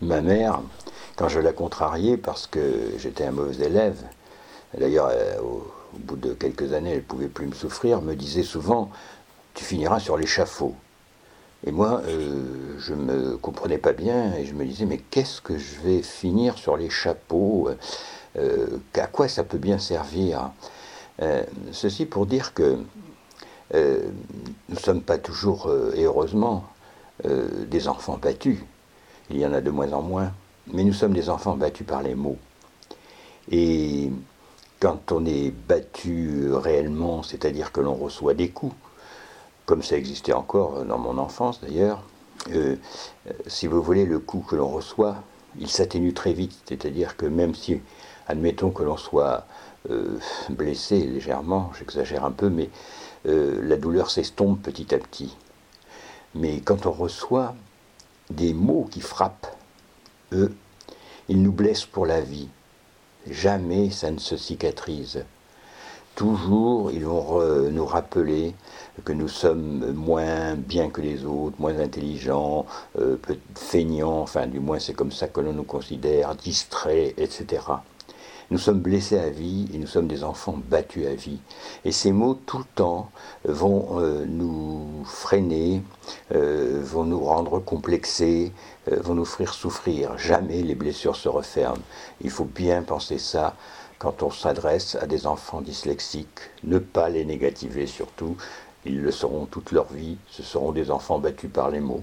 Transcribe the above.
Ma mère, quand je la contrariais parce que j'étais un mauvais élève, d'ailleurs euh, au, bout de quelques années elle ne pouvait plus me souffrir, me disait souvent Tu finiras sur l'échafaud. Et moi, euh, je ne me comprenais pas bien et je me disais Mais qu'est-ce que je vais finir sur les chapeaux euh, À quoi ça peut bien servir? Ceci pour dire que nous ne sommes pas toujours, et heureusement, des enfants battus. Il y en a de moins en moins mais nous sommes des enfants battus par les mots. Et quand on est battu réellement, c'est-à-dire que l'on reçoit des coups, comme ça existait encore dans mon enfance d'ailleurs, euh, si vous voulez, le coup que l'on reçoit, il s'atténue très vite. C'est-à-dire que même si, admettons que l'on soit euh, blessé légèrement, j'exagère un peu, mais euh, la douleur s'estompe petit à petit. Mais quand on reçoit des mots qui frappent, eux, ils nous blessent pour la vie. Jamais ça ne se cicatrise. Toujours, ils vont nous rappeler que nous sommes moins bien que les autres, moins intelligents, euh, feignants, enfin du moins c'est comme ça que l'on nous considère, distraits, etc. Nous sommes blessés à vie et nous sommes des enfants battus à vie. Et ces mots, tout le temps, vont euh, nous freiner, euh, vont nous rendre complexés, euh, vont nous faire souffrir. Jamais les blessures se referment. Il faut bien penser ça quand on s'adresse à des enfants dyslexiques. Ne pas les négativer surtout. Ils le seront toute leur vie. Ce seront des enfants battus par les mots.